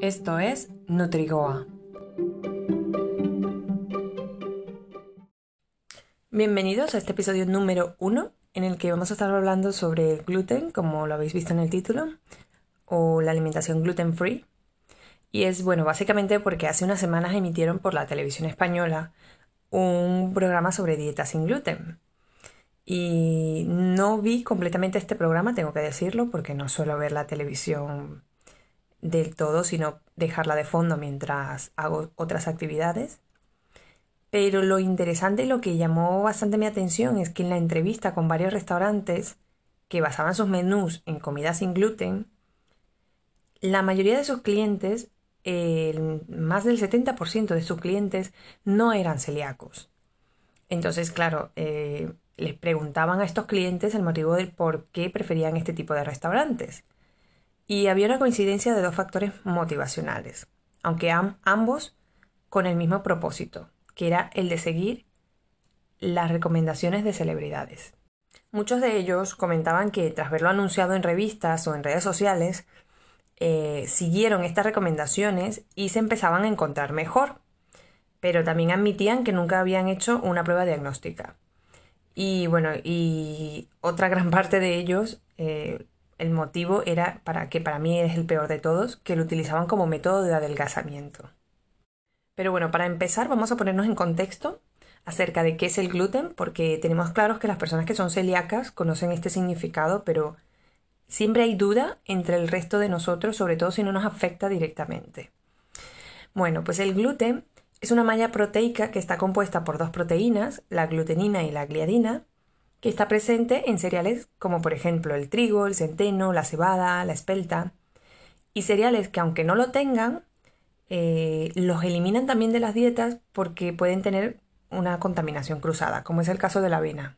Esto es Nutrigoa. Bienvenidos a este episodio número 1 en el que vamos a estar hablando sobre el gluten, como lo habéis visto en el título, o la alimentación gluten free. Y es bueno, básicamente porque hace unas semanas emitieron por la televisión española un programa sobre dieta sin gluten. Y no vi completamente este programa, tengo que decirlo, porque no suelo ver la televisión del todo, sino dejarla de fondo mientras hago otras actividades. Pero lo interesante y lo que llamó bastante mi atención es que en la entrevista con varios restaurantes que basaban sus menús en comida sin gluten, la mayoría de sus clientes, más del 70% de sus clientes, no eran celíacos. Entonces, claro, eh, les preguntaban a estos clientes el motivo del por qué preferían este tipo de restaurantes. Y había una coincidencia de dos factores motivacionales, aunque ambos con el mismo propósito, que era el de seguir las recomendaciones de celebridades. Muchos de ellos comentaban que tras verlo anunciado en revistas o en redes sociales, eh, siguieron estas recomendaciones y se empezaban a encontrar mejor, pero también admitían que nunca habían hecho una prueba diagnóstica. Y bueno, y otra gran parte de ellos, eh, el motivo era para que para mí es el peor de todos, que lo utilizaban como método de adelgazamiento. Pero bueno, para empezar vamos a ponernos en contexto acerca de qué es el gluten, porque tenemos claros que las personas que son celíacas conocen este significado, pero siempre hay duda entre el resto de nosotros, sobre todo si no nos afecta directamente. Bueno, pues el gluten es una malla proteica que está compuesta por dos proteínas, la glutenina y la gliadina, que está presente en cereales como por ejemplo el trigo, el centeno, la cebada, la espelta, y cereales que aunque no lo tengan, eh, los eliminan también de las dietas porque pueden tener una contaminación cruzada, como es el caso de la avena.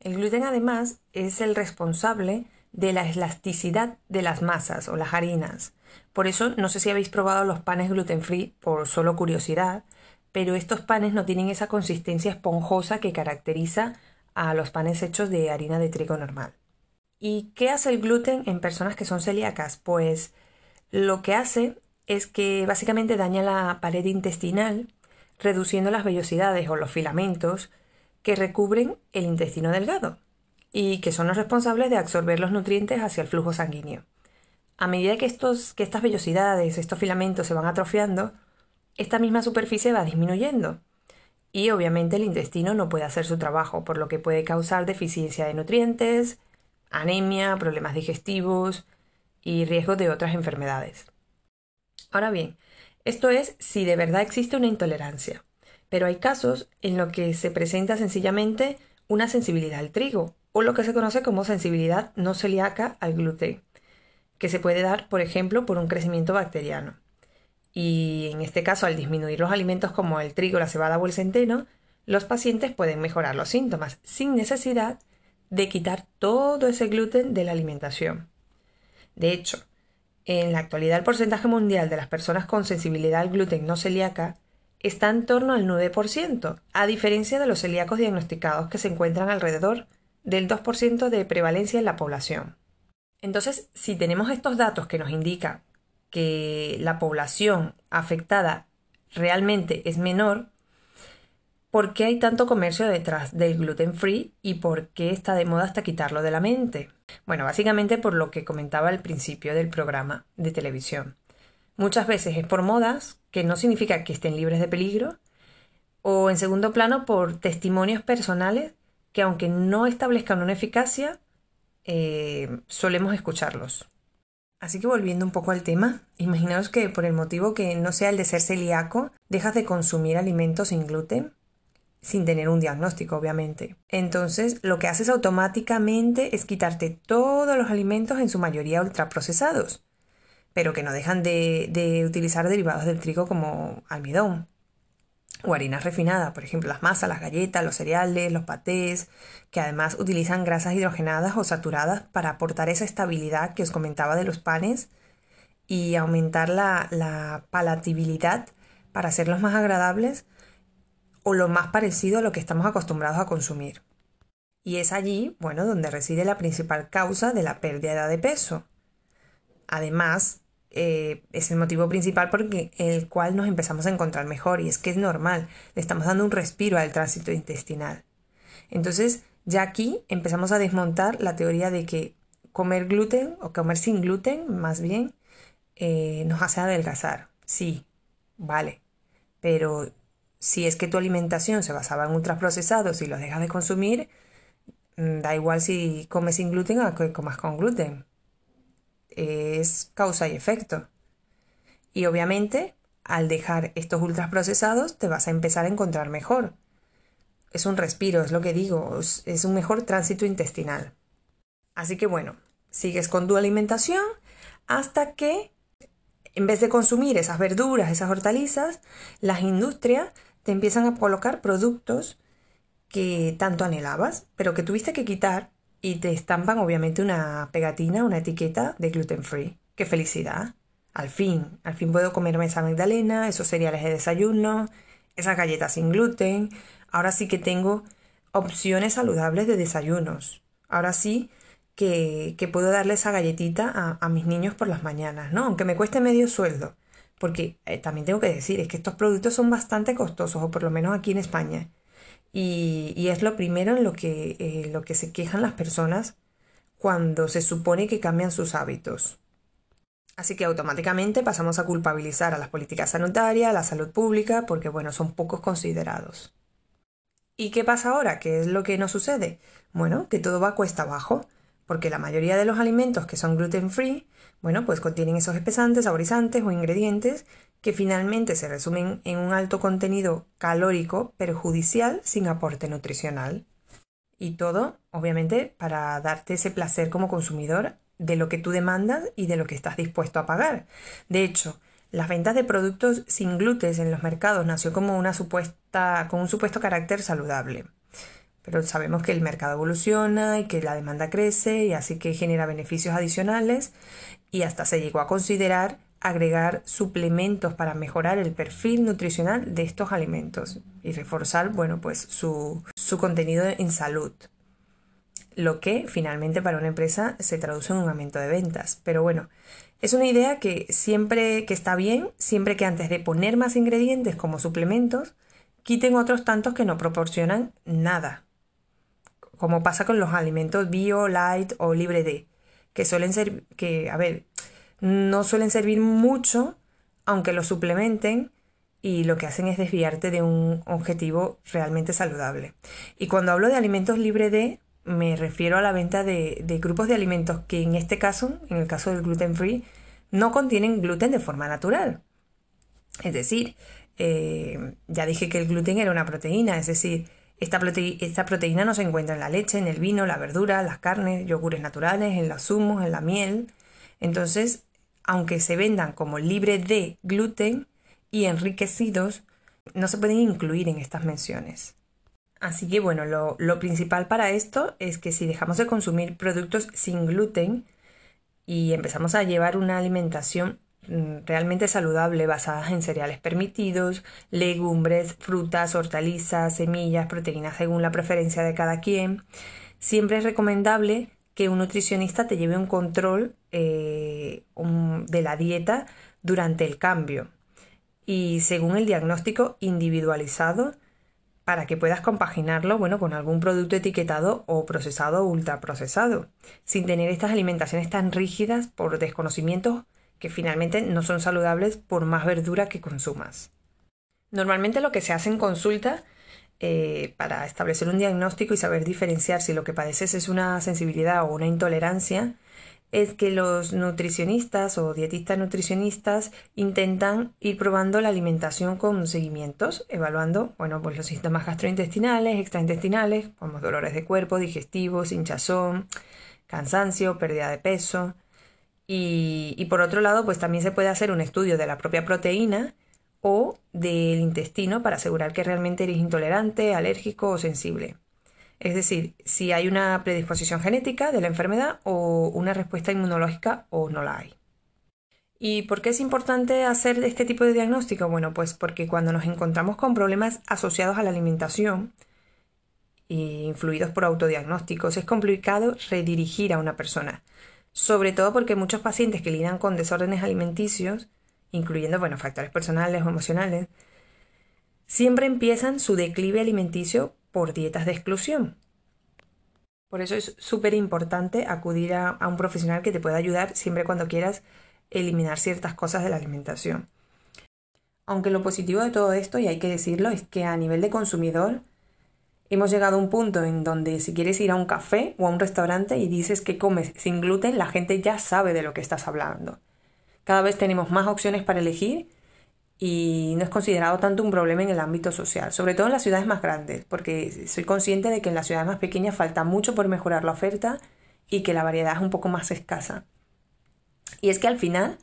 El gluten además es el responsable de la elasticidad de las masas o las harinas. Por eso no sé si habéis probado los panes gluten free por solo curiosidad, pero estos panes no tienen esa consistencia esponjosa que caracteriza a los panes hechos de harina de trigo normal. ¿Y qué hace el gluten en personas que son celíacas? Pues lo que hace es que básicamente daña la pared intestinal, reduciendo las vellosidades o los filamentos que recubren el intestino delgado y que son los responsables de absorber los nutrientes hacia el flujo sanguíneo. A medida que, estos, que estas vellosidades, estos filamentos se van atrofiando, esta misma superficie va disminuyendo y obviamente el intestino no puede hacer su trabajo, por lo que puede causar deficiencia de nutrientes, anemia, problemas digestivos y riesgo de otras enfermedades. Ahora bien, esto es si de verdad existe una intolerancia, pero hay casos en los que se presenta sencillamente una sensibilidad al trigo o lo que se conoce como sensibilidad no celíaca al gluten, que se puede dar, por ejemplo, por un crecimiento bacteriano. Y en este caso, al disminuir los alimentos como el trigo, la cebada o el centeno, los pacientes pueden mejorar los síntomas sin necesidad de quitar todo ese gluten de la alimentación. De hecho, en la actualidad el porcentaje mundial de las personas con sensibilidad al gluten no celíaca está en torno al 9%, a diferencia de los celíacos diagnosticados que se encuentran alrededor del 2% de prevalencia en la población. Entonces, si tenemos estos datos que nos indican que la población afectada realmente es menor, ¿por qué hay tanto comercio detrás del gluten free y por qué está de moda hasta quitarlo de la mente? Bueno, básicamente por lo que comentaba al principio del programa de televisión. Muchas veces es por modas, que no significa que estén libres de peligro, o en segundo plano por testimonios personales que aunque no establezcan una eficacia, eh, solemos escucharlos. Así que volviendo un poco al tema, imaginaos que por el motivo que no sea el de ser celíaco, dejas de consumir alimentos sin gluten sin tener un diagnóstico, obviamente. Entonces, lo que haces automáticamente es quitarte todos los alimentos, en su mayoría ultraprocesados, pero que no dejan de, utilizar derivados del trigo como almidón o harina refinada, por ejemplo, las masas, las galletas, los cereales, los patés, que además utilizan grasas hidrogenadas o saturadas para aportar esa estabilidad que os comentaba de los panes y aumentar la, la palatabilidad para hacerlos más agradables o lo más parecido a lo que estamos acostumbrados a consumir. Y es allí, bueno, donde reside la principal causa de la pérdida de peso. Además, eh, es el motivo principal por el cual nos empezamos a encontrar mejor y es que es normal, le estamos dando un respiro al tránsito intestinal. Entonces, ya aquí empezamos a desmontar la teoría de que comer gluten o comer sin gluten, más bien, eh, nos hace adelgazar. Sí, vale, pero si es que tu alimentación se basaba en ultraprocesados y los dejas de consumir, mm, da igual si comes sin gluten o que comas con gluten es causa y efecto. Y obviamente, al dejar estos ultraprocesados, te vas a empezar a encontrar mejor. Es un respiro, es lo que digo, es un mejor tránsito intestinal. Así que bueno, sigues con tu alimentación hasta que, en vez de consumir esas verduras, esas hortalizas, las industrias te empiezan a colocar productos que tanto anhelabas, pero que tuviste que quitar y te estampan obviamente una pegatina, una etiqueta de gluten free. ¡Qué felicidad! Al fin, al fin puedo comerme esa magdalena, esos cereales de desayuno, esas galletas sin gluten. Ahora sí que tengo opciones saludables de desayunos. Ahora sí que, puedo darle esa galletita a, mis niños por las mañanas, ¿no? Aunque me cueste medio sueldo. Porque eh, también tengo que decir, es que estos productos son bastante costosos, o por lo menos aquí en España. Y, es lo primero en lo que, eh, lo que se quejan las personas cuando se supone que cambian sus hábitos. Así que automáticamente pasamos a culpabilizar a las políticas sanitarias, a la salud pública, porque bueno, son pocos considerados. ¿Y qué pasa ahora? ¿Qué es lo que nos sucede? Bueno, que todo va cuesta abajo, porque la mayoría de los alimentos que son gluten free, bueno, pues contienen esos espesantes, saborizantes o ingredientes que finalmente se resumen en un alto contenido calórico perjudicial sin aporte nutricional. Y todo, obviamente, para darte ese placer como consumidor de lo que tú demandas y de lo que estás dispuesto a pagar. De hecho, las ventas de productos sin gluten en los mercados nació como una supuesta, con un supuesto carácter saludable. Pero sabemos que el mercado evoluciona y que la demanda crece y así que genera beneficios adicionales y hasta se llegó a considerar agregar suplementos para mejorar el perfil nutricional de estos alimentos y reforzar, bueno, pues su, su contenido en salud. Lo que finalmente para una empresa se traduce en un aumento de ventas. Pero bueno, es una idea que siempre que está bien, siempre que antes de poner más ingredientes como suplementos, quiten otros tantos que no proporcionan nada. Como pasa con los alimentos bio, light o libre de, que suelen ser, que, a ver, no suelen servir mucho, aunque lo suplementen, y lo que hacen es desviarte de un objetivo realmente saludable. Y cuando hablo de alimentos libres de, me refiero a la venta de, grupos de alimentos que en este caso, en el caso del gluten free, no contienen gluten de forma natural. Es decir, eh, ya dije que el gluten era una proteína, es decir, esta, esta, proteína no se encuentra en la leche, en el vino, la verdura, las carnes, yogures naturales, en los zumos, en la miel. Entonces, aunque se vendan como libre de gluten y enriquecidos, no se pueden incluir en estas menciones. Así que bueno, lo, principal para esto es que si dejamos de consumir productos sin gluten y empezamos a llevar una alimentación mm, realmente saludable basada en cereales permitidos, legumbres, frutas, hortalizas, semillas, proteínas según la preferencia de cada quien, siempre es recomendable que un nutricionista te lleve un control eh, de la dieta durante el cambio y según el diagnóstico individualizado para que puedas compaginarlo bueno, con algún producto etiquetado o procesado o ultraprocesado, sin tener estas alimentaciones tan rígidas por desconocimientos que finalmente no son saludables por más verdura que consumas. Normalmente lo que se hace en consulta eh, para establecer un diagnóstico y saber diferenciar si lo que padeces es una sensibilidad o una intolerancia, es que los nutricionistas o dietistas nutricionistas intentan ir probando la alimentación con seguimientos, evaluando, bueno, pues los síntomas gastrointestinales, extraintestinales, como dolores de cuerpo, digestivos, hinchazón, cansancio, pérdida de peso. Y, y por otro lado, pues también se puede hacer un estudio de la propia proteína o del intestino para asegurar que realmente eres intolerante, alérgico o sensible. Es decir, si hay una predisposición genética de la enfermedad o una respuesta inmunológica o no la hay. ¿Y por qué es importante hacer este tipo de diagnóstico? Bueno, pues porque cuando nos encontramos con problemas asociados a la alimentación, influidos por autodiagnósticos, es complicado redirigir a una persona sobre todo porque muchos pacientes que lidian con desórdenes alimenticios, incluyendo bueno, factores personales o emocionales, siempre empiezan su declive alimenticio por dietas de exclusión. Por eso es súper importante acudir a, a un profesional que te pueda ayudar siempre cuando quieras eliminar ciertas cosas de la alimentación. Aunque lo positivo de todo esto, y hay que decirlo, es que a nivel de consumidor hemos llegado a un punto en donde si quieres ir a un café o a un restaurante y dices que comes sin gluten, la gente ya sabe de lo que estás hablando. Cada vez tenemos más opciones para elegir y no es considerado tanto un problema en el ámbito social, sobre todo en las ciudades más grandes, porque soy consciente de que en las ciudades más pequeñas falta mucho por mejorar la oferta y que la variedad es un poco más escasa. Y es que al final,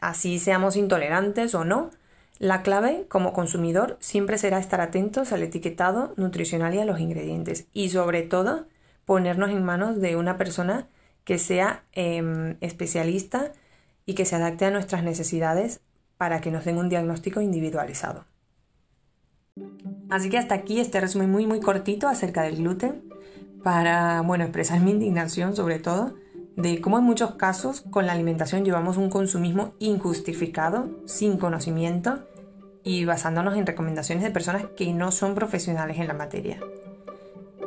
así seamos intolerantes o no, la clave como consumidor siempre será estar atentos al etiquetado nutricional y a los ingredientes y sobre todo ponernos en manos de una persona que sea em, especialista y que se adapte a nuestras necesidades para que nos den un diagnóstico individualizado. Así que hasta aquí este resumen muy muy cortito acerca del gluten para bueno expresar mi indignación sobre todo de cómo en muchos casos con la alimentación llevamos un consumismo injustificado, sin conocimiento y basándonos en recomendaciones de personas que no son profesionales en la materia.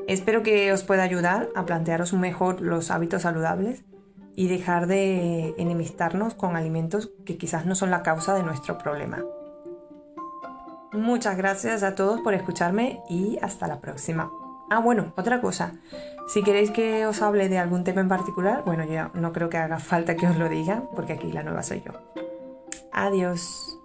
Espero que os pueda ayudar a plantearos mejor los hábitos saludables y dejar de enemistarnos con alimentos que quizás no son la causa de nuestro problema. Muchas gracias a todos por escucharme y hasta la próxima. Ah, bueno, otra cosa. Si queréis que os hable de algún tema en particular, bueno, yo no creo que haga falta que os lo diga, porque aquí la nueva soy yo. Adiós.